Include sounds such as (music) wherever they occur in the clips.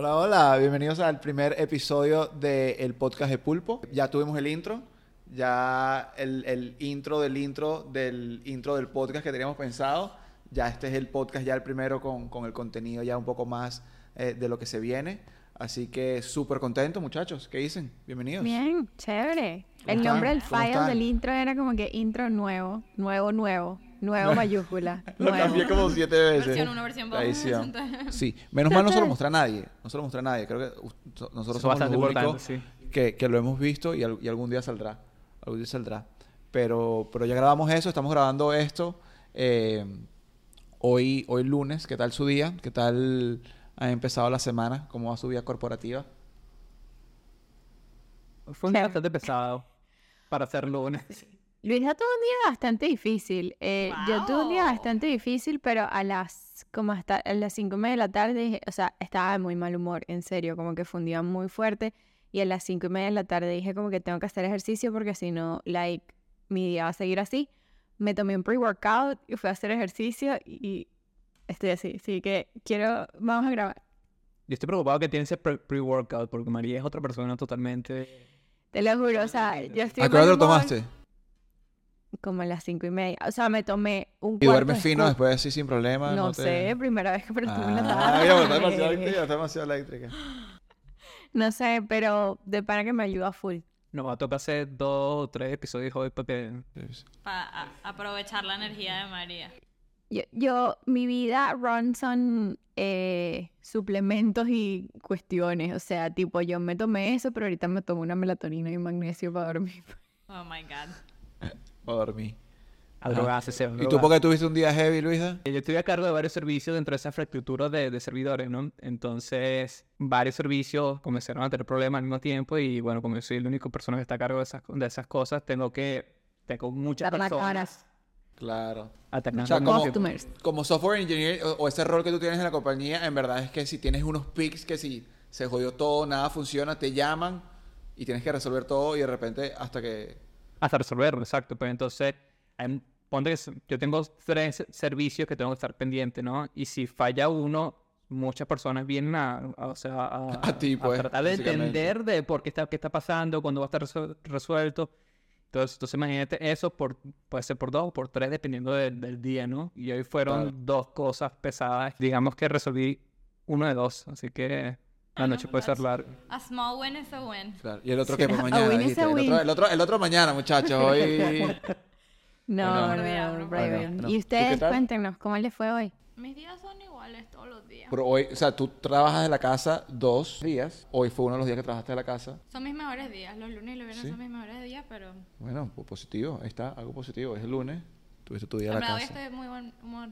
Hola, hola, bienvenidos al primer episodio del podcast de Pulpo. Ya tuvimos el intro, ya el, el intro del intro del intro del podcast que teníamos pensado. Ya este es el podcast, ya el primero con, con el contenido ya un poco más eh, de lo que se viene. Así que súper contento, muchachos. ¿Qué dicen? Bienvenidos. Bien, chévere. ¿Cómo El están? nombre del ¿Cómo file del intro era como que intro nuevo, nuevo, nuevo, nuevo mayúscula, (laughs) Lo nuevo. cambié como siete veces. Versión 1, versión 2. La edición. Sí, menos mal no se lo mostré a nadie. No se lo mostré a nadie. Creo que so- nosotros Eso somos los bastante únicos sí. que, que lo hemos visto y, al- y algún día saldrá. Algún día saldrá. Pero, pero ya grabamos eso, estamos grabando esto eh, hoy, hoy lunes. ¿Qué tal su día? ¿Qué tal ha empezado la semana? ¿Cómo va su vida corporativa? Fue un día bastante pesado para hacer lunes. Luisa tuvo un día bastante difícil. Eh, Yo tuve un día Wow. bastante difícil, pero a las como hasta a las cinco y media de la tarde, dije- o sea, estaba de muy mal humor, en serio, como que fue un día muy fuerte. Y a las cinco y media de la tarde dije como que tengo que hacer ejercicio porque si no, like, mi día va a seguir así. Me tomé un pre-workout y fui a hacer ejercicio y estoy así. Así que quiero, vamos a grabar. Yo estoy preocupado que tiene ese pre- pre-workout porque María es otra persona totalmente... Te lo juro, o sea, yo estoy ¿A qué hora lo humor tomaste? Como a las cinco y media. O sea, me tomé un ¿Y cuarto duermes de fino scoop. después así sin problema? No, te- sé, primera vez que tomo en la Ah, mira, está tarde. demasiado eléctrica, está demasiado eléctrica. No sé, pero de para que me ayuda full. Nos va a tocar hacer dos o tres episodios hoy porque... Para aprovechar la energía de María. Yo, yo mi vida run son eh, suplementos y cuestiones. O sea, tipo, yo me tomé eso, pero ahorita me tomo una melatonina y magnesio para dormir. Oh my god. (laughs) Voy a dormir. A drogarse, se ¿Y tú por qué tuviste un día heavy, Luisa? Yo estoy a cargo de varios servicios dentro de esa infraestructura de, de servidores, ¿no? Entonces, varios servicios comenzaron a tener problemas al mismo tiempo y, bueno, como yo soy la única persona que está a cargo de esas, de esas cosas, tengo que... Tengo muchas Dar personas Claro. alternando O sea, como-. Customers. Como software engineer o, o ese rol que tú tienes en la compañía, en verdad es que si tienes unos pics que si se jodió todo, nada funciona, te llaman y tienes que resolver todo y de repente hasta que... Hasta resolverlo, exacto. Pues entonces, hay- ponte que yo tengo tres servicios que tengo que estar pendiente, ¿no? Y si falla uno, muchas personas vienen a, a- o sea, a, (laughs) A ti, pues, tratar de entender de por qué está, qué está pasando, cuándo va a estar resuelto. Entonces, entonces imagínate eso por, puede ser por dos o por tres, dependiendo del, del día, ¿no? Y hoy fueron Claro. dos cosas pesadas. Digamos que resolví uno de dos, así que la noche puede ser larga. A small win is a win. Claro. Y el otro que por A mañana. win is dijiste. a El, win. otro, el, otro, el otro mañana, muchachos. (laughs) Hoy... No, Bueno. no, no, no, no. Y ¿Tú ustedes, cuéntenos, ¿cómo les fue hoy? Mis días son iguales todos los días. Pero hoy, o sea, tú trabajas de la casa dos días. Hoy fue uno de los días que trabajaste de la casa. Son mis mejores días. Los lunes y los viernes Sí. son mis mejores días, pero Bueno, pues positivo. Ahí está, algo positivo. Es el lunes. Tuviste tu día en de la verdad hoy casa. estoy de muy buen humor.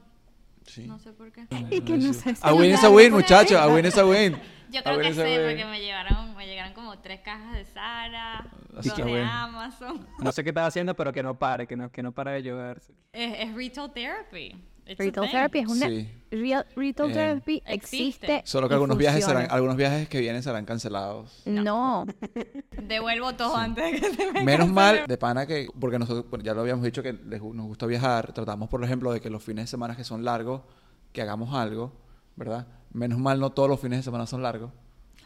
Sí. No sé por qué. (laughs) Y que no sé si A win is a win, muchachos. A win is a win. (laughs) Yo creo que sé, porque me llevaron, me llegaron como tres cajas de Sara, dos de. Amazon. No sé qué estás haciendo, pero que no pare, que no, que no para de llover. Es, es retail therapy. Retail therapy es una... Sí. Real, retail Eh, therapy existe. existe. Solo que y algunos viajes, serán, algunos viajes que vienen serán cancelados. No. (laughs) Devuelvo todo antes de que se me Menos mal, de pana que, porque nosotros bueno, ya lo habíamos dicho que les nos gusta viajar, tratamos, por ejemplo, de que los fines de semana que son largos, que hagamos algo, ¿verdad? Menos mal no todos los fines de semana son largos,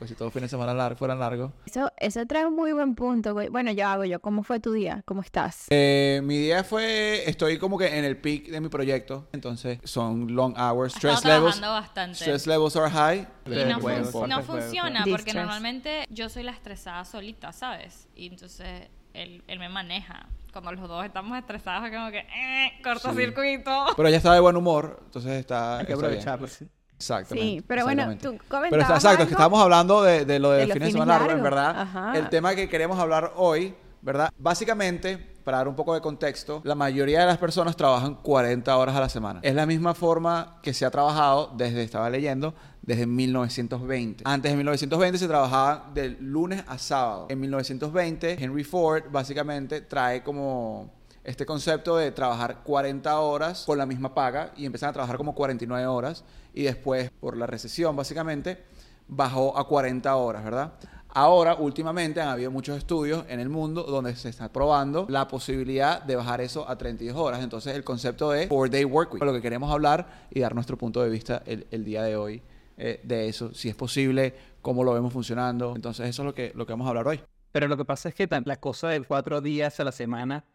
pues si todos los fines de semana lar- fueran largos. Eso, eso trae un muy buen punto, güey. Bueno, yo hago yo. ¿Cómo fue tu día? ¿Cómo estás? Eh, mi día fue, estoy como que en el peak de mi proyecto, entonces son long hours, stress levels, trabajando bastante. stress levels are high. Y no, fun- no funciona porque Distress. normalmente yo soy la estresada solita, ¿sabes? Y entonces él, él me maneja. Cuando los dos estamos estresados, es como que, eh, cortocircuito. Pero ella está de buen humor, entonces está, Hay que está bien. aprovecharlo. sí. Exactamente. Sí, pero bueno, tú Pero comentabas está, exacto, es que algo. estábamos hablando de, de lo De del los fin de fines semana en verdad. Ajá. El tema que queremos hablar hoy, ¿verdad? Básicamente, para dar un poco de contexto, la mayoría de las personas trabajan 40 horas a la semana. Es la misma forma que se ha trabajado desde, estaba leyendo, desde 1920. Antes de 1920 se trabajaba de lunes a sábado. En 1920, Henry Ford básicamente trae como este concepto de trabajar 40 horas con la misma paga y empiezan a trabajar como 49 horas y después por la recesión básicamente bajó a 40 horas, ¿verdad? Ahora, últimamente, han habido muchos estudios en el mundo donde se está probando la posibilidad de bajar eso a 32 horas. Entonces, el concepto de four day work week, lo que queremos hablar y dar nuestro punto de vista el, día de hoy eh, de eso, si es posible, cómo lo vemos funcionando. Entonces eso es lo que, lo que vamos a hablar hoy. Pero lo que pasa es que la cosa de cuatro días a la semana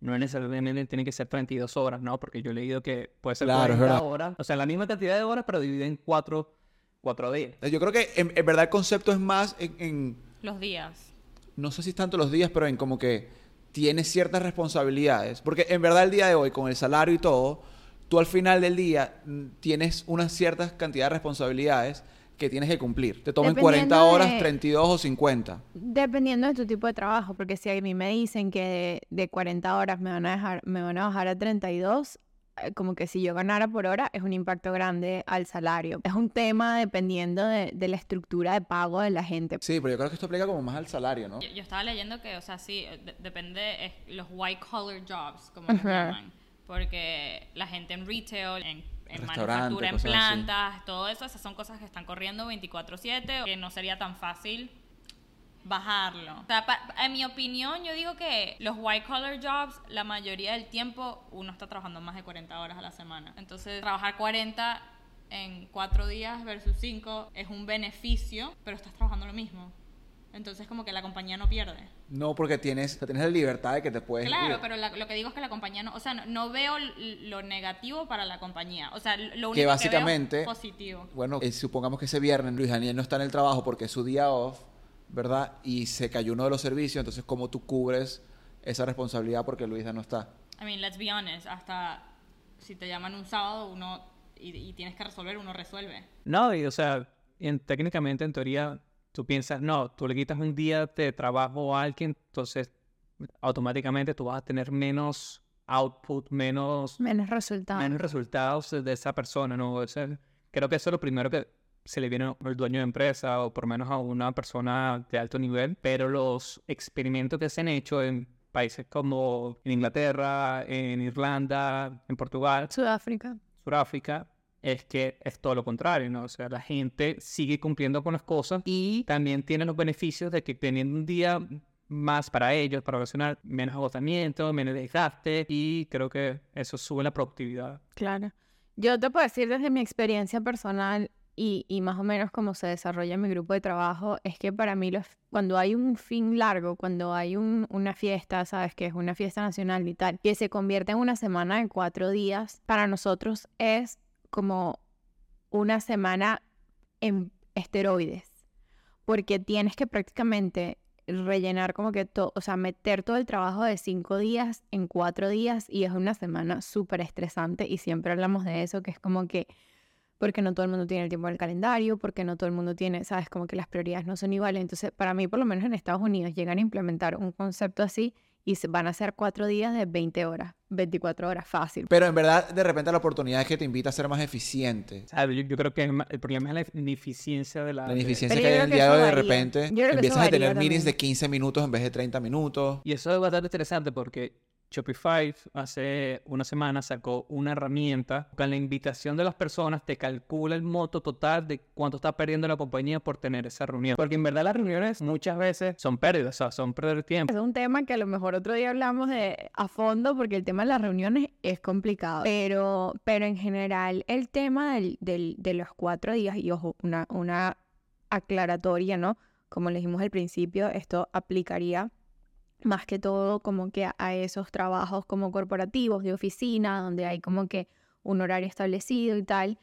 no necesariamente tiene que ser 32 horas, ¿no? Porque yo he leído que puede ser Claro, es 40 verdad. horas. O sea, la misma cantidad de horas, pero dividida en cuatro, cuatro días. Yo creo que en, en verdad el concepto es más en, en- Los días. no sé si es tanto los días, pero en como que tienes ciertas responsabilidades. Porque en verdad el día de hoy, con el salario y todo, tú al final del día mm, tienes unas ciertas cantidad de responsabilidades que tienes que cumplir. Te tomen 40 Dependiendo horas, de- 32 o 50. Dependiendo de tu tipo de trabajo, porque si a mí me dicen que de, de 40 horas me van a dejar, me van a bajar a 32, eh, como que si yo ganara por hora es un impacto grande al salario. Es un tema dependiendo de, de la estructura de pago de la gente. Sí, pero yo creo que esto aplica como más al salario, ¿no? Yo, yo estaba leyendo que, o sea, sí, eh, de- depende, es los white collar jobs, como Ajá. llaman. Porque la gente en retail, en, en manufactura, en cosas así. plantas, todo eso, esas son cosas que están corriendo 24/7, que no sería tan fácil bajarlo. O sea, pa- en mi opinión, yo digo que los white collar jobs, la mayoría del tiempo, uno está trabajando más de 40 horas a la semana. Entonces, trabajar 40 en 4 días versus 5 es un beneficio, pero estás trabajando lo mismo. Entonces, como que la compañía no pierde. No, porque tienes, tienes la libertad de que te puedes Claro, ir. pero la- lo que digo es que la compañía no, o sea, no, no veo lo negativo para la compañía. O sea, lo único que que, básicamente, veo es positivo. bueno, eh, supongamos que ese viernes Luis Daniel no está en el trabajo porque es su día off, ¿verdad? Y se cayó uno de los servicios, entonces ¿cómo tú cubres esa responsabilidad porque Luisa no está? I mean, let's be honest, hasta si te llaman un sábado uno y, y tienes que resolver, uno resuelve. No, y o sea, en- técnicamente, en teoría, tú piensas, no, tú le quitas un día de trabajo a alguien, entonces automáticamente tú vas a tener menos output, menos, Menos resultados. menos resultados de esa persona, ¿no? O sea, creo que eso es lo primero que se le viene al dueño de empresa o por menos a una persona de alto nivel, pero los experimentos que se han hecho en países como en Inglaterra, en Irlanda, en Portugal, Sudáfrica. Sudáfrica es que es todo lo contrario, ¿no? O sea, la gente sigue cumpliendo con las cosas y también tiene los beneficios de que teniendo un día más para ellos, para ocasionar menos agotamiento, menos desgaste y creo que eso sube la productividad. Claro. Yo te puedo decir desde mi experiencia personal y, y más o menos cómo se desarrolla mi grupo de trabajo, es que para mí los, cuando hay un fin largo, cuando hay un- una fiesta, sabes que es una fiesta nacional y tal, que se convierte en una semana de cuatro días, para nosotros es como una semana en esteroides, porque tienes que prácticamente rellenar como que todo, o sea, meter todo el trabajo de cinco días en cuatro días y es una semana súper estresante y siempre hablamos de eso, que es como que porque no todo el mundo tiene el tiempo del calendario, porque no todo el mundo tiene, sabes, como que las prioridades no son iguales. Entonces, para mí, por lo menos en Estados Unidos, llegan a implementar un concepto así y se van a hacer cuatro días de 20 horas, 24 horas, fácil. Pero en verdad, de repente la oportunidad es que te invita a ser más eficiente. O sea, yo, yo creo que el ma- el problema es la ineficiencia de la... La ineficiencia que hay en el día de hoy, de repente empiezas a tener varía meetings de también. 15 minutos en vez de 30 minutos. Y eso es bastante interesante porque Shopify hace una semana sacó una herramienta con la invitación de las personas te calcula el monto total de cuánto está perdiendo la compañía por tener esa reunión. Porque en verdad las reuniones muchas veces son pérdidas, o sea, son perder tiempo. Es un tema que a lo mejor otro día hablamos de a fondo porque el tema de las reuniones es complicado. Pero, pero en general el tema del, del- de los cuatro días, y ojo, una, una aclaratoria, ¿no? Como le dijimos al principio, esto aplicaría más que todo como que a, esos trabajos como corporativos, de oficina, donde hay como que un horario establecido y tal.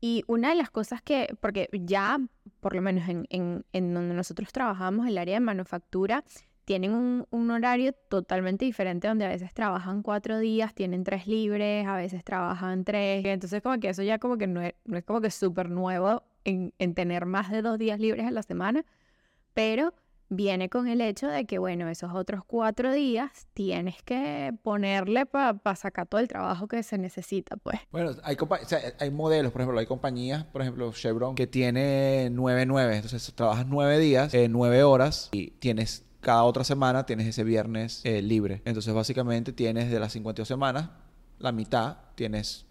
Y una de las cosas que, porque ya, por lo menos en, en, en donde nosotros trabajamos, el área de manufactura, tienen un, un horario totalmente diferente donde a veces trabajan cuatro días, tienen tres libres, a veces trabajan tres. Entonces como que eso ya como que no es, no es como que súper nuevo en, en tener más de dos días libres a la semana, pero viene con el hecho de que, bueno, esos otros cuatro días tienes que ponerle para sacar todo el trabajo que se necesita, pues. Bueno, hay, o sea, hay modelos, por ejemplo, hay compañías, por ejemplo, Chevron, que tiene 9-9. Entonces, trabajas 9 días, eh, 9 horas y tienes cada otra semana, tienes ese viernes eh, libre. Entonces, básicamente, tienes de las 52 semanas, la mitad, tienes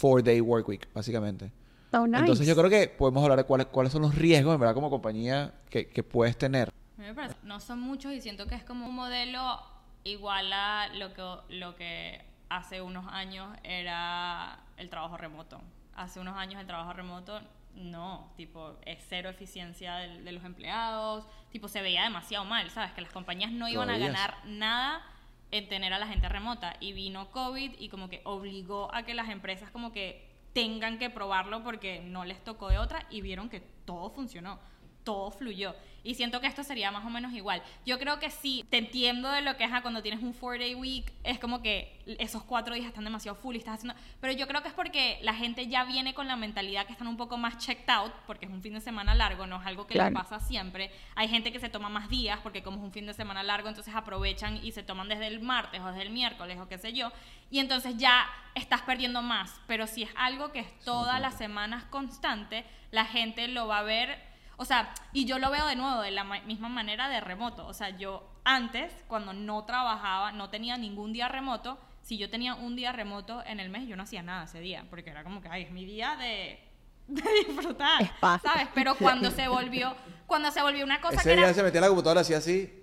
4-day work week, básicamente. Oh, nice. Entonces, yo creo que podemos hablar de cuáles, cuáles son los riesgos, en verdad, como compañía que, que puedes tener. Me parece- no son muchos y siento que es como un modelo igual a lo que, lo que hace unos años era el trabajo remoto. Hace unos años el trabajo remoto no, tipo, es cero eficiencia de, de los empleados, tipo, se veía demasiado mal, ¿sabes? Que las compañías no iban a es. ganar nada en tener a la gente remota y vino COVID y como que obligó a que las empresas como que tengan que probarlo porque no les tocó de otra y vieron que todo funcionó, todo fluyó. Y siento que esto sería más o menos igual. Yo creo que sí, te entiendo de lo que es cuando tienes un four day week, es como que esos cuatro días están demasiado full y estás haciendo... Pero yo creo que es porque la gente ya viene con la mentalidad que están un poco más checked out, porque es un fin de semana largo, no es algo que Claro. les pasa siempre. Hay gente que se toma más días porque como es un fin de semana largo, entonces aprovechan y se toman desde el martes o desde el miércoles o qué sé yo. Y entonces ya estás perdiendo más. Pero si es algo que es todas las semanas constante, la gente lo va a ver o sea, y yo lo veo de nuevo de la ma- misma manera de remoto. O sea, yo antes, cuando no trabajaba, no tenía ningún día remoto, si yo tenía un día remoto en el mes, yo no hacía nada ese día, porque era como que, ay, es mi día de, (laughs) de disfrutar, Es paz. ¿sabes? Pero cuando se volvió, cuando se volvió una cosa Ese que día era... se metía en la computadora así así.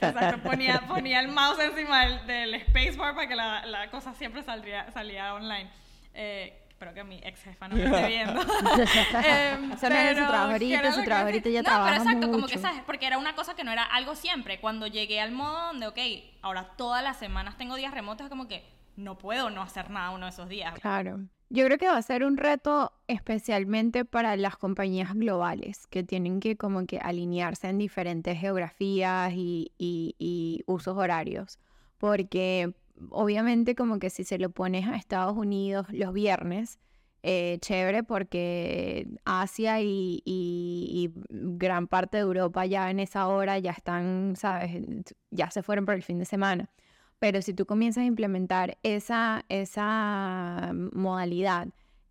Exacto, ponía, ponía el mouse encima del, del spacebar para que la, la cosa siempre saldría, salía online. Eh, espero que mi ex jefa no me esté viendo. (laughs) (laughs) Em, Eso no era su trabajo ahorita, su trabajo ahorita ya no, trabaja pero exacto, como que mucho. sabes, porque era una cosa que no era algo siempre. Cuando llegué al modo donde, ok, ahora todas las semanas tengo días remotos, es como que no puedo no hacer nada uno de esos días. Claro. Yo creo que va a ser un reto especialmente para las compañías globales que tienen que como que alinearse en diferentes geografías y, y- y usos horarios. Porque obviamente como que si se lo pones a Estados Unidos los viernes, eh, chévere porque Asia y, y- gran parte de Europa ya en esa hora ya están, ¿sabes? Ya se fueron por el fin de semana. Pero si tú comienzas a implementar esa, esa modalidad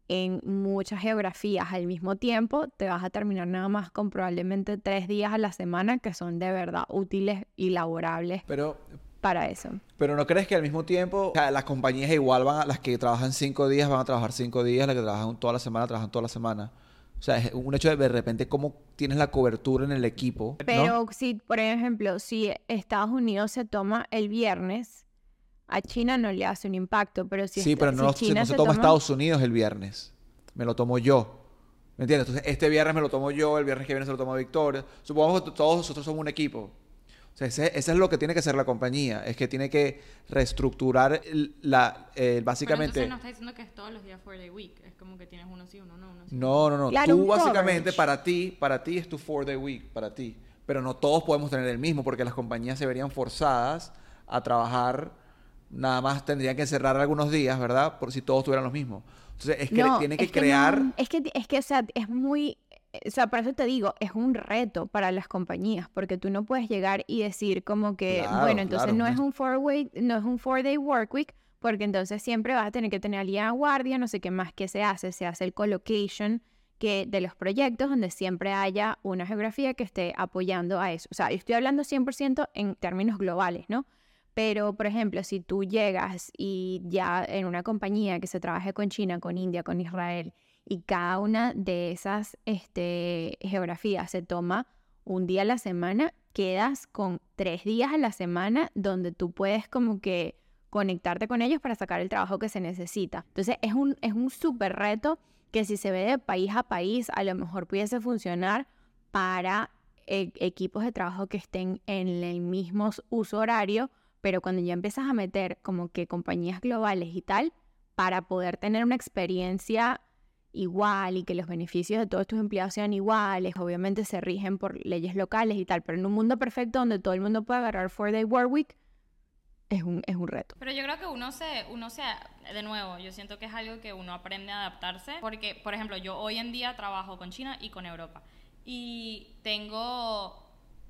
en muchas geografías al mismo tiempo, te vas a terminar nada más con probablemente tres días a la semana que son de verdad útiles y laborables Pero, para eso. pero ¿no crees que al mismo tiempo o sea, las compañías igual van a... Las que trabajan cinco días van a trabajar cinco días, las que trabajan toda la semana trabajan toda la semana? O sea, es un hecho de de repente cómo tienes la cobertura en el equipo. ¿no? Pero si, por ejemplo, si Estados Unidos se toma el viernes, a China no le hace un impacto, pero si, Sí, pero no, si se- China no se se toma Estados Unidos el viernes. Me lo tomo yo. ¿Me entiendes? Entonces, este viernes me lo tomo yo, el viernes que viene se lo toma Victoria. Supongamos que todos nosotros somos un equipo. O sea, ese, ese es lo que tiene que hacer la compañía. Es que tiene que reestructurar el- la, eh, Pero básicamente... entonces no está diciendo que es todos los días for day week. Es como que tienes uno sí, uno no, uno sí. No, no, no. Claro, Tú básicamente coverage. para ti, para ti es tu four day week, para ti. Pero no todos podemos tener el mismo porque las compañías se verían forzadas a trabajar, nada más tendrían que cerrar algunos días, ¿verdad? Por si todos tuvieran los mismos. Entonces, es que No, tienen que es crear... es que, es que, o sea, es muy, o sea, por eso te digo, es un reto para las compañías, porque tú no puedes llegar y decir como que, Claro, bueno, entonces claro, no es un four way, no es un four day work week, porque entonces siempre vas a tener que tener alguien a guardia, no sé qué más que se hace, se hace el collocation que de los proyectos donde siempre haya una geografía que esté apoyando a eso. O sea, yo estoy hablando 100% en términos globales, ¿no? Pero, por ejemplo, si tú llegas y ya en una compañía que se trabaje con China, con India, con Israel, y cada una de esas este, geografías se toma un día a la semana, quedas con tres días a la semana donde tú puedes como que conectarte con ellos para sacar el trabajo que se necesita. Entonces es un, es un súper reto que si se ve de país a país, a lo mejor pudiese funcionar para e- equipos de trabajo que estén en el mismo uso horario, pero cuando ya empiezas a meter como que compañías globales y tal, para poder tener una experiencia igual y que los beneficios de todos tus empleados sean iguales, obviamente se rigen por leyes locales y tal, pero en un mundo perfecto donde todo el mundo pueda agarrar four day work week, es un, es un reto. Pero yo creo que uno se, uno se, de nuevo, yo siento que es algo que uno aprende a adaptarse, porque, por ejemplo, yo hoy en día trabajo con China y con Europa, y tengo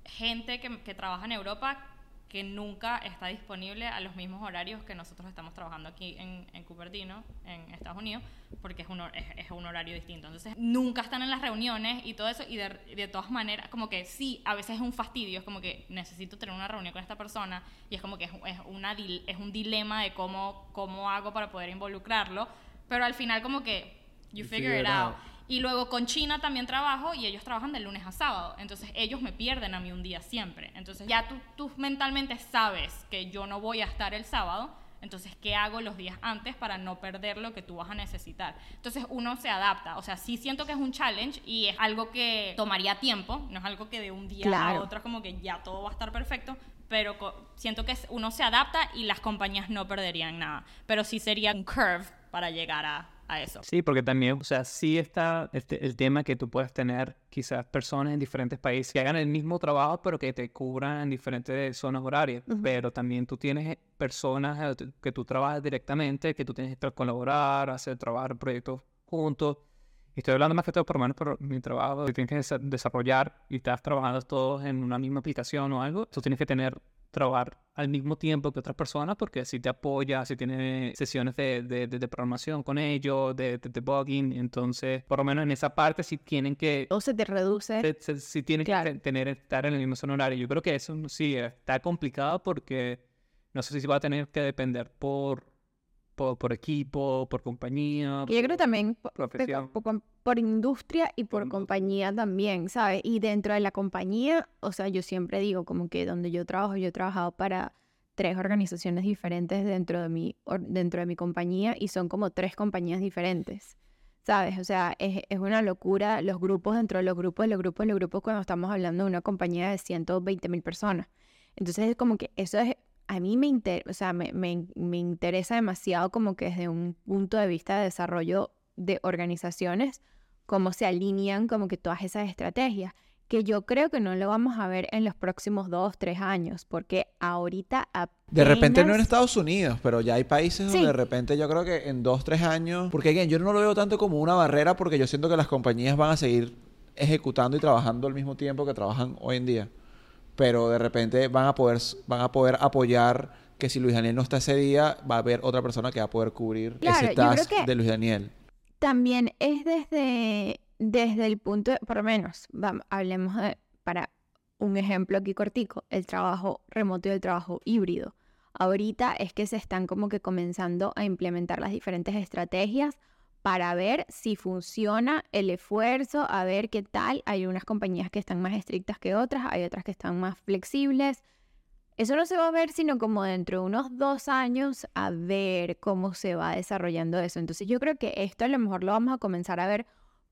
gente que, que trabaja en Europa que nunca está disponible a los mismos horarios que nosotros estamos trabajando aquí en, en Cupertino, en Estados Unidos, porque es un, es, es un horario distinto. Entonces, nunca están en las reuniones y todo eso, y de, de todas maneras, como que sí, a veces es un fastidio, es como que necesito tener una reunión con esta persona, y es como que es, es una, es un dilema de cómo, cómo hago para poder involucrarlo, pero al final como que you figure it out. Y luego con China también trabajo y ellos trabajan de lunes a sábado. Entonces ellos me pierden a mí un día siempre. Entonces ya tú, tú mentalmente sabes que yo no voy a estar el sábado. Entonces, ¿qué hago los días antes para no perder lo que tú vas a necesitar? Entonces, uno se adapta. O sea, sí siento que es un challenge y es algo que tomaría tiempo, no es algo que de un día a Claro. otro es como que ya todo va a estar perfecto, pero siento que uno se adapta y las compañías no perderían nada. Pero sí sería un curve para llegar a, a eso. Sí, porque también, o sea, sí está este- el tema que tú puedes tener quizás personas en diferentes países que hagan el mismo trabajo, pero que te cubran en diferentes zonas horarias. Pero también tú tienes personas eh, que tú trabajas directamente, que tú tienes que colaborar, hacer trabajar proyectos juntos. Y estoy hablando más que todo por menos por mi trabajo, que tienes que desa- desarrollar y estás trabajando todos en una misma aplicación o algo, tú tienes que tener trabajar al mismo tiempo que otras personas porque así te apoya, así tiene sesiones de, de, de- de programación con ellos, de, de debugging, entonces por lo menos en esa parte sí tienen que Todo se te reduce. sí tienen Claro. que te- tener estar en el mismo horario. Yo creo que eso sí está complicado porque no sé si va a tener que depender por por, por equipo, por compañía. Que yo creo por- también po- pe- profesión. po- com- por industria y por compañía también, ¿sabes? Y dentro de la compañía, o sea, yo siempre digo como que donde yo trabajo, yo he trabajado para tres organizaciones diferentes dentro de mi, dentro de mi compañía y son como tres compañías diferentes, ¿sabes? O sea, es, es una locura los grupos dentro de los grupos, los grupos, los grupos cuando estamos hablando de una compañía de 120 mil personas. Entonces es como que eso es, a mí me, inter- o sea, me, me- me interesa demasiado como que desde un punto de vista de desarrollo de organizaciones, cómo se alinean como que todas esas estrategias, que yo creo que no lo vamos a ver en los próximos dos, tres años, porque ahorita De repente no en apenas- Estados Unidos, pero ya hay países donde de repente yo creo que en dos, tres años, porque again, yo no lo veo tanto como una barrera porque yo siento que las compañías van a seguir ejecutando y trabajando al mismo tiempo que trabajan hoy en día. Pero de repente van a poder, van a poder apoyar que si Luis Daniel no está ese día, va a haber otra persona que va a poder cubrir Claro, ese task que- de Luis Daniel. También es desde, desde el punto, de- por lo menos, vamos, hablemos de, para un ejemplo aquí cortico, el trabajo remoto y el trabajo híbrido. Ahorita es que se están como que comenzando a implementar las diferentes estrategias para ver si funciona el esfuerzo, a ver qué tal. Hay unas compañías que están más estrictas que otras, hay otras que están más flexibles. Eso no se va a ver sino como dentro de unos dos años a ver cómo se va desarrollando eso. Entonces yo creo que esto a lo mejor lo vamos a comenzar a ver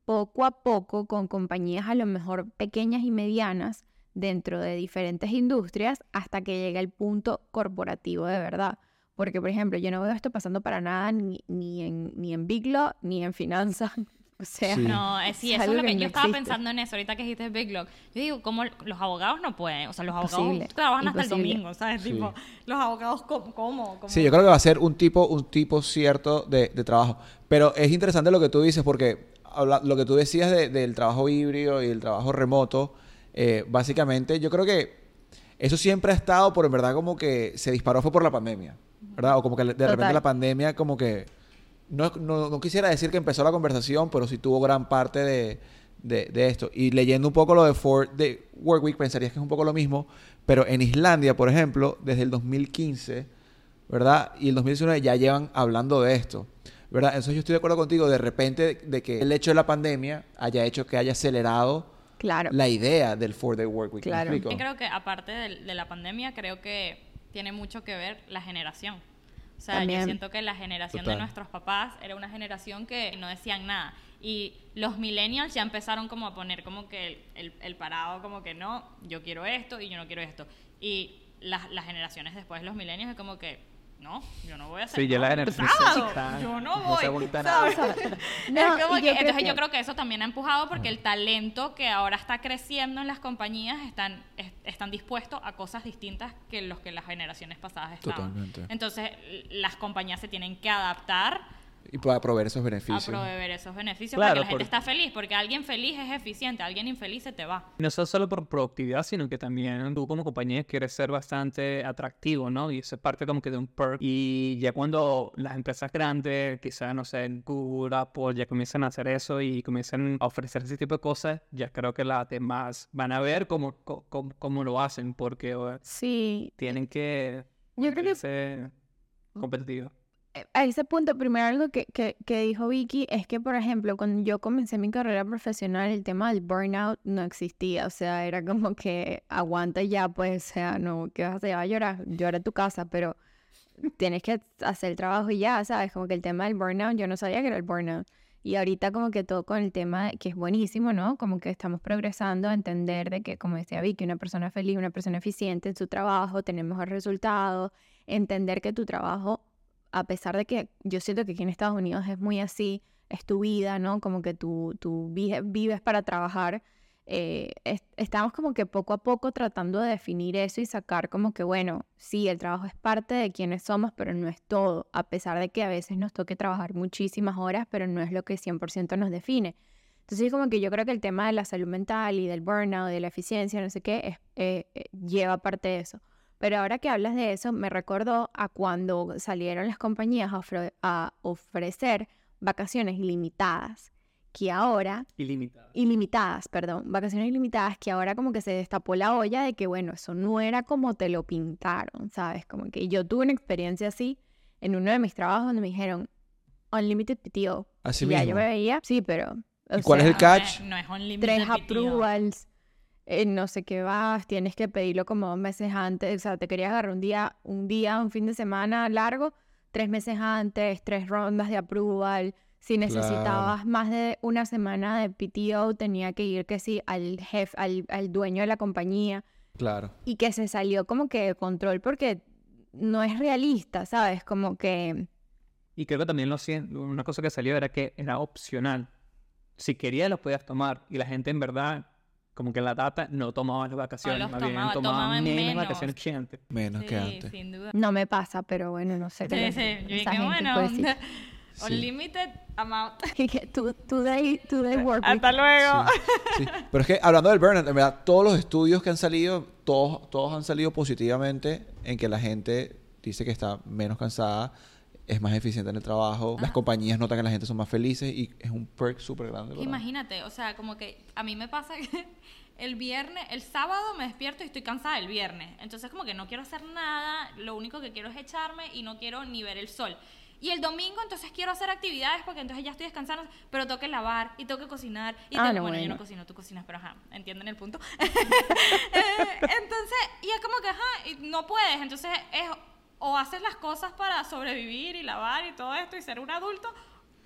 poco a poco con compañías a lo mejor pequeñas y medianas dentro de diferentes industrias hasta que llegue el punto corporativo de verdad. Porque, por ejemplo, yo no veo esto pasando para nada ni, en, ni en Big Law ni en finanzas. (laughs) O sea, Sí. No, eh, sí, Es eso es algo lo que, que yo no estaba existe. pensando en eso ahorita que dijiste Big Lock. Yo digo, como los abogados no pueden, o sea, los abogados Imposible, trabajan hasta el domingo, ¿sabes? Sí. Tipo, los abogados, ¿cómo? Sí, yo creo que va a ser un tipo, un tipo cierto de, de trabajo. Pero es interesante lo que tú dices porque habla- lo que tú decías de- del trabajo híbrido y el trabajo remoto, eh, básicamente yo creo que eso siempre ha estado, pero en verdad como que se disparó fue por la pandemia, ¿verdad? O como que de repente la pandemia como que... No, no, no quisiera decir que empezó la conversación, pero sí tuvo gran parte de, de, de esto. Y leyendo un poco lo de Ford de Work Week, pensarías que es un poco lo mismo, pero en Islandia, por ejemplo, desde el 2015, ¿verdad? Y el 2019 ya llevan hablando de esto, ¿verdad? Entonces yo estoy de acuerdo contigo, de repente, de que el hecho de la pandemia haya hecho que haya acelerado claro. la idea del Four Day Work Week. ¿me Claro. Yo creo que aparte de, de la pandemia, creo que tiene mucho que ver la generación. O sea, También. yo siento que la generación Total. de nuestros papás era una generación que no decían nada. Y los millennials ya empezaron como a poner como que el, el- el parado, como que no, yo quiero esto y yo no quiero esto. Y las, las generaciones después, los millennials, es como que, no, yo no voy a hacer Sí, ya la Sábado, chica, yo no no se voy. No, (laughs) Es como y que- yo creo entonces que- yo creo que eso también ha empujado porque el talento que ahora está creciendo en las compañías están, es- están dispuestos a cosas distintas que los que las generaciones pasadas estaban. Totalmente. Entonces las compañías se tienen que adaptar Y para proveer esos a beneficios. proveer esos beneficios Claro, para que la gente porque- está feliz, porque alguien feliz es eficiente, alguien infeliz se te va. No solo por productividad, sino que también tú como compañía quieres ser bastante atractivo, ¿no? Y eso es parte como que de un perk. Y ya cuando las empresas grandes, quizás, no sé, Google, Apple, ya comienzan a hacer eso y comienzan a ofrecer ese tipo de cosas, ya creo que las demás van a ver cómo, cómo, cómo- lo hacen, porque Sí, tienen que yo creo que eh, a ese punto, primero algo que, que, que dijo Vicky es que, por ejemplo, cuando yo comencé mi carrera profesional, el tema del burnout no existía. O sea, era como que aguanta ya, pues, o sea, no, que vas a, vas a llorar, llora en tu casa, pero tienes que hacer el trabajo y ya, ¿sabes? Como que el tema del burnout, yo no sabía que era el burnout. Y ahorita como que todo con el tema, que es buenísimo, ¿no? Como que estamos progresando a entender de que, como decía Vicky, una persona feliz, una persona eficiente en su trabajo, tener mejor resultado, entender que tu trabajo, a pesar de que yo siento que aquí en Estados Unidos es muy así, es tu vida, ¿no? Como que tú, tú vives para trabajar eh, estamos como que poco a poco tratando de definir eso y sacar como que, bueno, sí, el trabajo es parte de quienes somos, pero no es todo, a pesar de que a veces nos toque trabajar muchísimas horas, pero no es lo que 100% nos define. Entonces, como que yo creo que el tema de la salud mental y del burnout, de la eficiencia, no sé qué, es, eh, eh, lleva parte de eso. Pero ahora que hablas de eso, me recordó a cuando salieron las compañías a ofrecer vacaciones ilimitadas que ahora... Ilimitadas. Ilimitadas, perdón. Vacaciones ilimitadas que ahora como que se destapó la olla de que, bueno, eso no era como te lo pintaron, ¿sabes? Como que yo tuve una experiencia así en uno de mis trabajos donde me dijeron Unlimited PTO. Así y mismo. Ya yo me veía, sí, pero... ¿Y cuál es el catch? No es, unlimited Tres PTO. approvals, eh, no sé qué vas, tienes que pedirlo como dos meses antes, o sea, te querías agarrar un día, un día, un fin de semana largo, tres meses antes, tres rondas de approval, si necesitabas más de una semana de PTO, tenía que ir que sí al jefe, al, al, dueño de la compañía. Claro. Y que se salió como que de control porque no es realista, ¿sabes? Como que... Y creo que también lo una cosa que salió era que era opcional. Si querías los podías tomar y la gente en verdad como que en la data no tomaba las vacaciones, más tomaba, bien tomaba tomaban menos, menos. vacaciones que antes. Menos Sí, que antes. sin duda. No me pasa, pero bueno, no sé. qué Sí, le- sí. Yo dije, gente bueno. (laughs) Sí. unlimited amount. Today, today work. Hasta luego. Sí. Pero es que hablando del burnout, en verdad, todos los estudios que han salido, todos, todos han salido positivamente en que la gente dice que está menos cansada, es más eficiente en el trabajo, las compañías notan que la gente son más felices y es un perk súper grande. ¿verdad? Imagínate, o sea, como que a mí me pasa que (laughs) el viernes, el sábado me despierto y estoy cansada el viernes. Entonces como que no quiero hacer nada, lo único que quiero es echarme y no quiero ni ver el sol. Y el domingo entonces quiero hacer actividades porque entonces ya estoy descansando, pero tengo que lavar y tengo que cocinar. Y Ah, tengo- no, bueno, yo bueno. no cocino, tú cocinas, pero ajá, entienden el punto. (laughs) Eh, entonces, y es como que, ajá, y no puedes. Entonces es o haces las cosas para sobrevivir y lavar y todo esto y ser un adulto,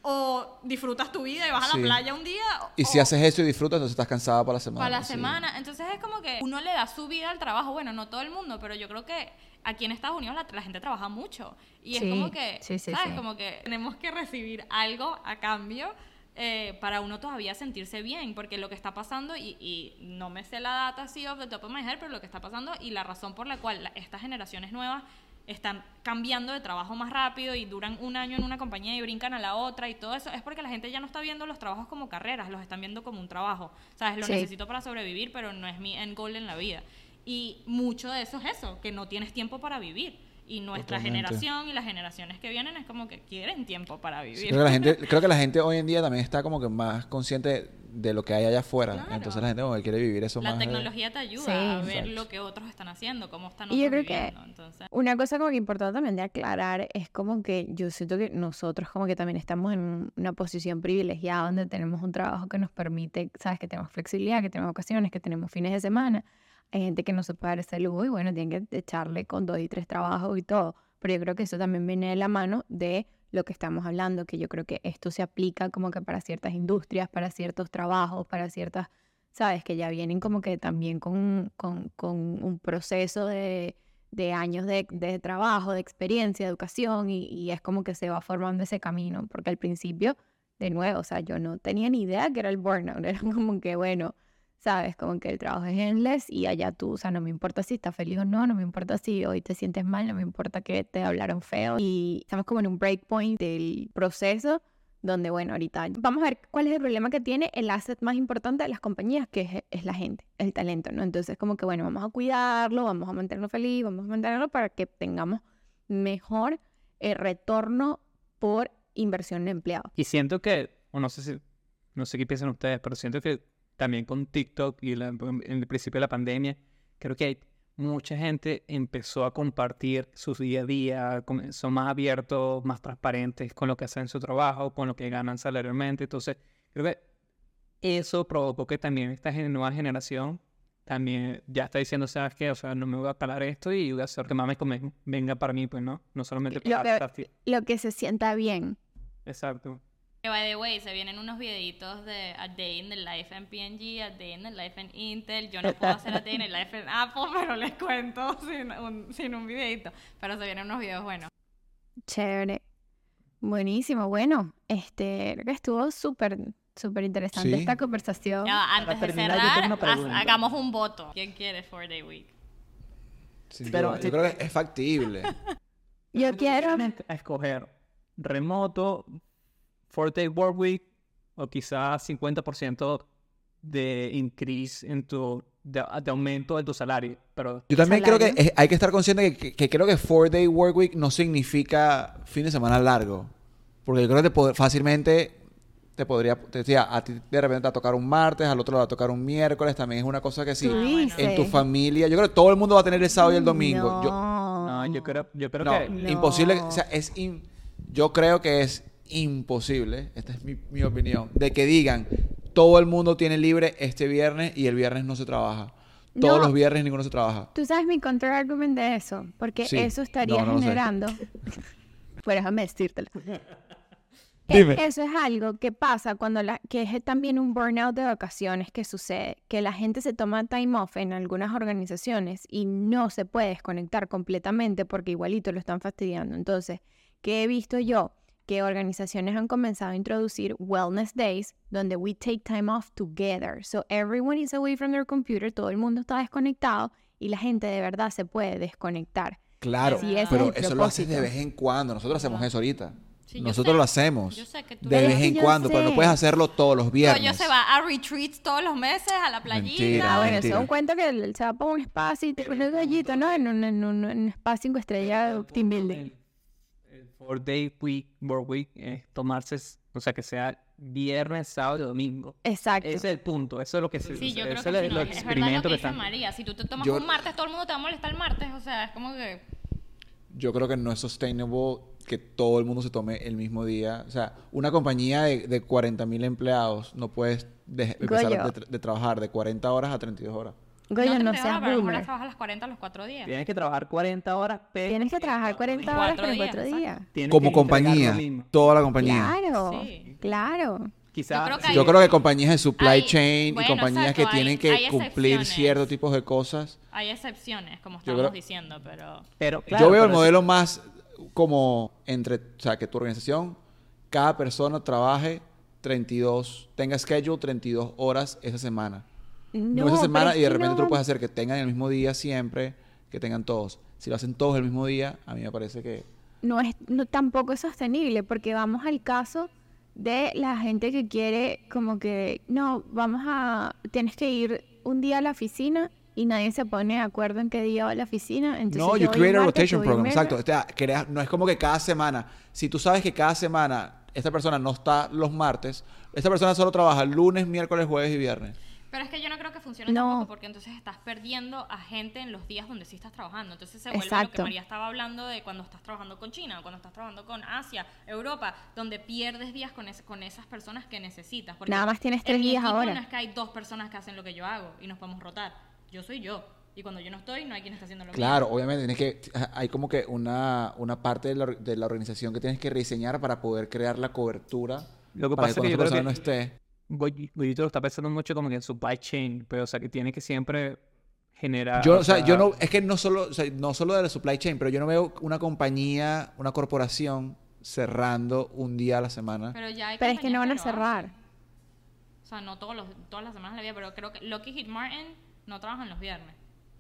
o disfrutas tu vida y vas a la playa un día. Y o- si haces eso y disfrutas, entonces estás cansada para la semana. para la sí. semana. Entonces es como que uno le da su vida al trabajo. Bueno, no todo el mundo, pero yo creo que aquí en Estados Unidos la, la gente trabaja mucho. Y Sí, es como que, sí, sí, ¿sabes? sí. Como que tenemos que recibir algo a cambio. eh, para uno todavía sentirse bien, porque lo que está pasando, y, y no me sé la data así of the top of my head, pero lo que está pasando y la razón por la cual la- estas generaciones nuevas están cambiando de trabajo más rápido y duran un año en una compañía y brincan a la otra y todo eso, es porque la gente ya no está viendo los trabajos como carreras, los están viendo como un trabajo. ¿Sabes? Lo Sí. necesito para sobrevivir, pero no es mi end goal en la vida. Y mucho de eso es eso, que no tienes tiempo para vivir. Y nuestra Totalmente. generación y las generaciones que vienen es como que quieren tiempo para Sí, vivir. creo, que la gente, (laughs) creo que la gente hoy en día también está como que más consciente de lo que hay allá afuera. Claro. Entonces la gente como que quiere vivir eso la más. de- tecnología te ayuda Sí. a ver Exacto. lo que otros están haciendo, cómo están Y yo otros creo que-. Entonces, Una cosa como que importante también de aclarar es como que yo siento que nosotros como que también estamos en una posición privilegiada donde tenemos un trabajo que nos permite, sabes, que tenemos flexibilidad, que tenemos ocasiones, que tenemos fines de semana. Hay gente que no se puede dar ese lujo y bueno, tienen que echarle con dos y tres trabajos y todo. Pero yo creo que eso también viene de la mano de lo que estamos hablando, que yo creo que esto se aplica como que para ciertas industrias, para ciertos trabajos, para ciertas, sabes, que ya vienen como que también con, con, un proceso de, de años de, de trabajo, de experiencia, de educación, y, y es como que se va formando ese camino, porque al principio, de nuevo, o sea, yo no tenía ni idea que era el burnout, (laughs) era como que, bueno, sabes, como que el trabajo es endless y allá tú, o sea, no me importa si estás feliz o no, no me importa si hoy te sientes mal, no me importa que te hablaron feo, y estamos como en un breakpoint del proceso donde, bueno, ahorita vamos a ver cuál es el problema que tiene el asset más importante de las compañías, que es, es la gente, el talento, ¿no? Entonces, como que, bueno, vamos a cuidarlo, vamos a mantenerlo feliz, vamos a mantenerlo para que tengamos mejor eh, retorno por inversión en empleados. Y siento que, o no sé si, no sé qué piensan ustedes, pero siento que también con TikTok y la- en el principio de la pandemia, creo que hay mucha gente empezó a compartir su día a día, son más abiertos, más transparentes con lo que hacen en su trabajo, con lo que ganan salarialmente. Entonces, creo que eso provocó que también esta nueva generación también ya está diciendo, ¿sabes qué? O sea, no me voy a calar esto y voy a hacer que más me venga para mí, pues, ¿no? No solamente Lo para... que- para ti. Lo que se sienta bien. Exacto. Que by the way, se vienen unos videitos de A Day in the Life en PNG, A Day in the Life en Intel. Yo no puedo hacer A Day in the Life en Apple, (laughs) pero les cuento sin un, sin un videito. Pero se vienen unos videos buenos. Chévere. Buenísimo. Bueno, este, creo que estuvo súper, súper interesante Sí. esta conversación. Ya antes de terminar, yo tengo cerrar, hagamos un voto. ¿Quién quiere Four Day Week? Sin Pero duda. Yo creo que es factible. Yo quiero, a escoger remoto, 4-day work week o quizás 50% de increase en tu, de, de aumento de tu salario. Pero Yo también creo que Salario. es- hay que estar consciente que, que- que creo que four day work week no significa fin de semana largo. Porque yo creo que te pod- fácilmente te podría, te decía, a ti de repente te va a tocar un martes, al otro le va a tocar un miércoles, también es una cosa que sí. dices. En tu familia, yo creo que todo el mundo va a tener el sábado y el domingo. Yo, No. no, yo creo, yo creo no, que... No. imposible, o sea, es im- yo creo que es imposible, esta es mi, mi opinión, de que digan, todo el mundo tiene libre este viernes y el viernes no se trabaja. Todos No. los viernes ninguno se trabaja. Tú sabes mi contraargument de eso, porque Sí. eso estaría No, no generando. (laughs) Pues déjame decírtelo. (laughs) Dime. E- Eso es algo que pasa cuando la, que es también un burnout de vacaciones que sucede, que la gente se toma time off en algunas organizaciones y no se puede desconectar completamente porque igualito lo están fastidiando. Entonces, ¿qué he visto yo? Que organizaciones han comenzado a introducir wellness days donde we take time off together. So everyone is away from their computer, todo el mundo está desconectado y la gente de verdad se puede desconectar. Claro, es pero eso lo haces de vez en cuando. Nosotros hacemos eso ahorita. Sí, Nosotros sé. lo hacemos. Yo sé que tú de vez en cuando, pero no sé. puedes hacerlo todos los viernes. Yo se va a retreats todos los meses a la playita. Mentira, Ah, bueno, eso mentira. es un cuento que él se va para un espacio y te pone un gallito, ¿no? En un, en un, en un espacio cinco estrellas team building. Four day week, work week, es tomarse, o sea, que sea viernes, sábado y domingo. Exacto. Ese es el punto, eso es lo que se Sí, yo creo es que los no, es verdad lo que que dice están. María. Si tú te tomas Yo- un martes, todo el mundo te va a molestar el martes. O sea, es como que... Yo creo que no es sustainable que todo el mundo se tome el mismo día. O sea, una compañía de, de 40 mil empleados no puedes de- empezar de, tra- de trabajar de 40 horas a 32 horas. Goyo, no, entregas, seas pero a lo mejor boomer. trabajas las 40 los 4 días. Tienes que trabajar 40 horas, pero Tienes que trabajar 40 Cuatro horas por días, cuatro exacto. días. tienes Como compañía, toda la compañía. Claro, Sí. claro. Quizás Yo creo que sí, Yo creo que compañías de supply Hay- chain bueno, y compañías exacto, que tienen hay- que hay cumplir ciertos tipos de cosas. Hay excepciones, como Yo estábamos creo- diciendo, pero... pero, claro, Yo veo el pero modelo más como entre, o sea, que tu organización, cada persona trabaje 32, tenga schedule 32 horas esa semana. No, esa semana y de repente no tú lo puedes hacer que tengan el mismo día siempre, que tengan todos. Si lo hacen todos el mismo día, a mí me parece que... no es no, tampoco es sostenible porque vamos al caso de la gente que quiere como que no vamos a tienes que ir un día a la oficina y nadie se pone de acuerdo en qué día va a la oficina entonces no, yo you create a rotation program, exacto. O sea, creas- no es como que cada semana, si tú sabes que cada semana esta persona no está los martes, esta persona solo trabaja lunes, miércoles, jueves y viernes. Pero es que yo no creo que funcione No. tampoco porque entonces estás perdiendo a gente en los días donde sí estás trabajando. Entonces se vuelve lo que Exacto. María estaba hablando de cuando estás trabajando con China, o cuando estás trabajando con Asia, Europa, donde pierdes días con, es- con esas personas que necesitas. Porque Nada más tienes en tres días ahora. No es que hay dos personas que hacen lo que yo hago y nos podemos rotar. Yo soy yo. Y cuando yo no estoy, no hay quien está haciendo lo Claro, mismo. obviamente tienes que (laughs) hay como que una, una parte de la, de la organización que tienes que rediseñar para poder crear la cobertura Lo que para pasa que es que cuando yo creo que- no esté. Goy- Goyito lo está pensando mucho como que en supply chain, pero o sea que tiene que siempre generar. Yo, o sea, yo no, es que no solo, o sea, no solo de la supply chain, pero yo no veo una compañía, una corporación cerrando un día a la semana. Pero ya hay pero es que no van a cerrar. O sea, no todos los, todas las semanas de la vida, pero creo que Lockheed Martin no trabajan los viernes.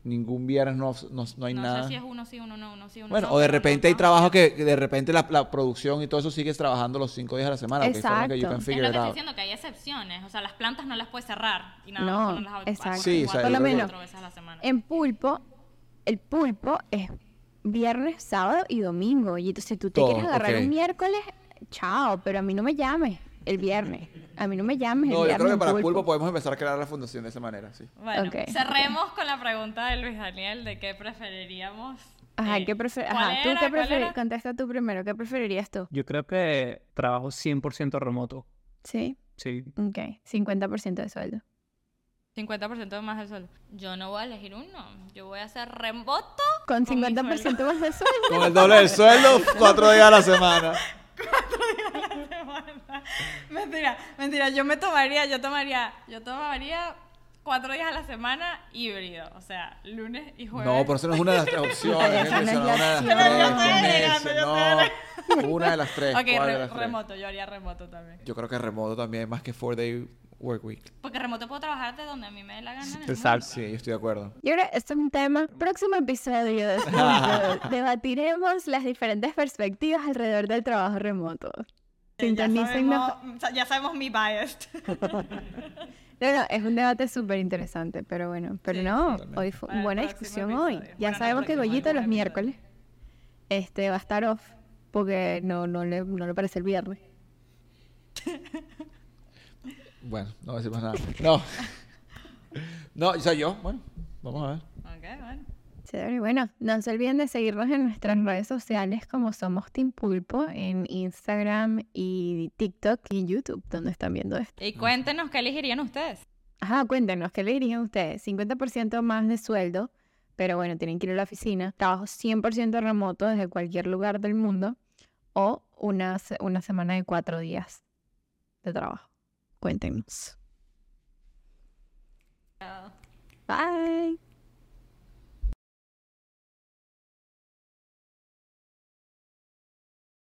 Ningún viernes no, no, no hay no nada. sé si es uno sí, uno no, uno sí, uno Bueno, no, o de no repente hay trabajo que que de repente la, la producción y todo eso sigues trabajando los cinco días a la semana. que Exacto. can Es lo que estoy diciendo, que hay excepciones. O sea, las plantas no las puedes cerrar y nada No, a exacto. Sí, o sea, cuatro, yo creo que- cuatro veces a la semana. en pulpo el pulpo es viernes sábado y domingo y entonces tú te Todo, quieres agarrar un miércoles chao pero a mí no me llames el viernes a mí no me llames el No, yo viernes creo que para pulpo. Pulpo podemos empezar a crear la fundación de esa manera, sí. Bueno, Ok. cerremos con la pregunta de Luis Daniel de qué preferiríamos. Ajá, eh, ¿qué prefer- ¿cuál Ajá, tú era? qué era? Contesta tú primero, ¿qué preferirías tú? Yo creo que trabajo 100% remoto. Sí, Sí. ok, 50% de sueldo. 50% más del sueldo. Yo no voy a elegir uno. Yo voy a hacer remoto. Con mi 50% sueldo. más de (laughs) sueldo. Con el doble del sueldo, cuatro días a la semana. (laughs) mentira, mentira. Yo me tomaría, yo tomaría, yo tomaría cuatro días a la semana híbrido. O sea, lunes y jueves. No, pero eso no es una de las tres (laughs) opciones. La eso no es una de las tres. Yo estoy convence, agregando, No, una de las tres. Ok, remoto. Yo haría remoto también. Yo creo que remoto también, más que four day work week. Porque remoto puedo trabajar de donde a mí me dé la gana. en el Exacto. Sí, yo estoy de acuerdo. Y ahora, esto es un tema. Próximo episodio de Punto. (laughs) Debatiremos las diferentes perspectivas alrededor del trabajo remoto. mundo. Sintonícennos. Ya sabemos, ya sabemos mi bias. (laughs) No, no, es un debate súper interesante, pero bueno, pero Sí, no, totalmente. hoy fue buena discusión episodio. hoy. Bueno, Ya no, sabemos que próximo, Goyito los miércoles este va a estar off porque no, no, le, no le parece el viernes. (laughs) Bueno, no voy a decir más nada. No. (laughs) No, o sea, yo, bueno, vamos a ver. ok, bueno. Chévere, bueno, no se olviden de seguirnos en nuestras redes sociales como somos Team Pulpo en Instagram y TikTok y YouTube, donde están viendo esto. Y cuéntenos qué elegirían ustedes. Ajá, cuéntenos, ¿qué le dirían ustedes? 50% más de sueldo, pero bueno, tienen que ir a la oficina. Trabajo 100% remoto desde cualquier lugar del mundo. O una, se- una semana de cuatro días de trabajo. Cuéntenos. Bye.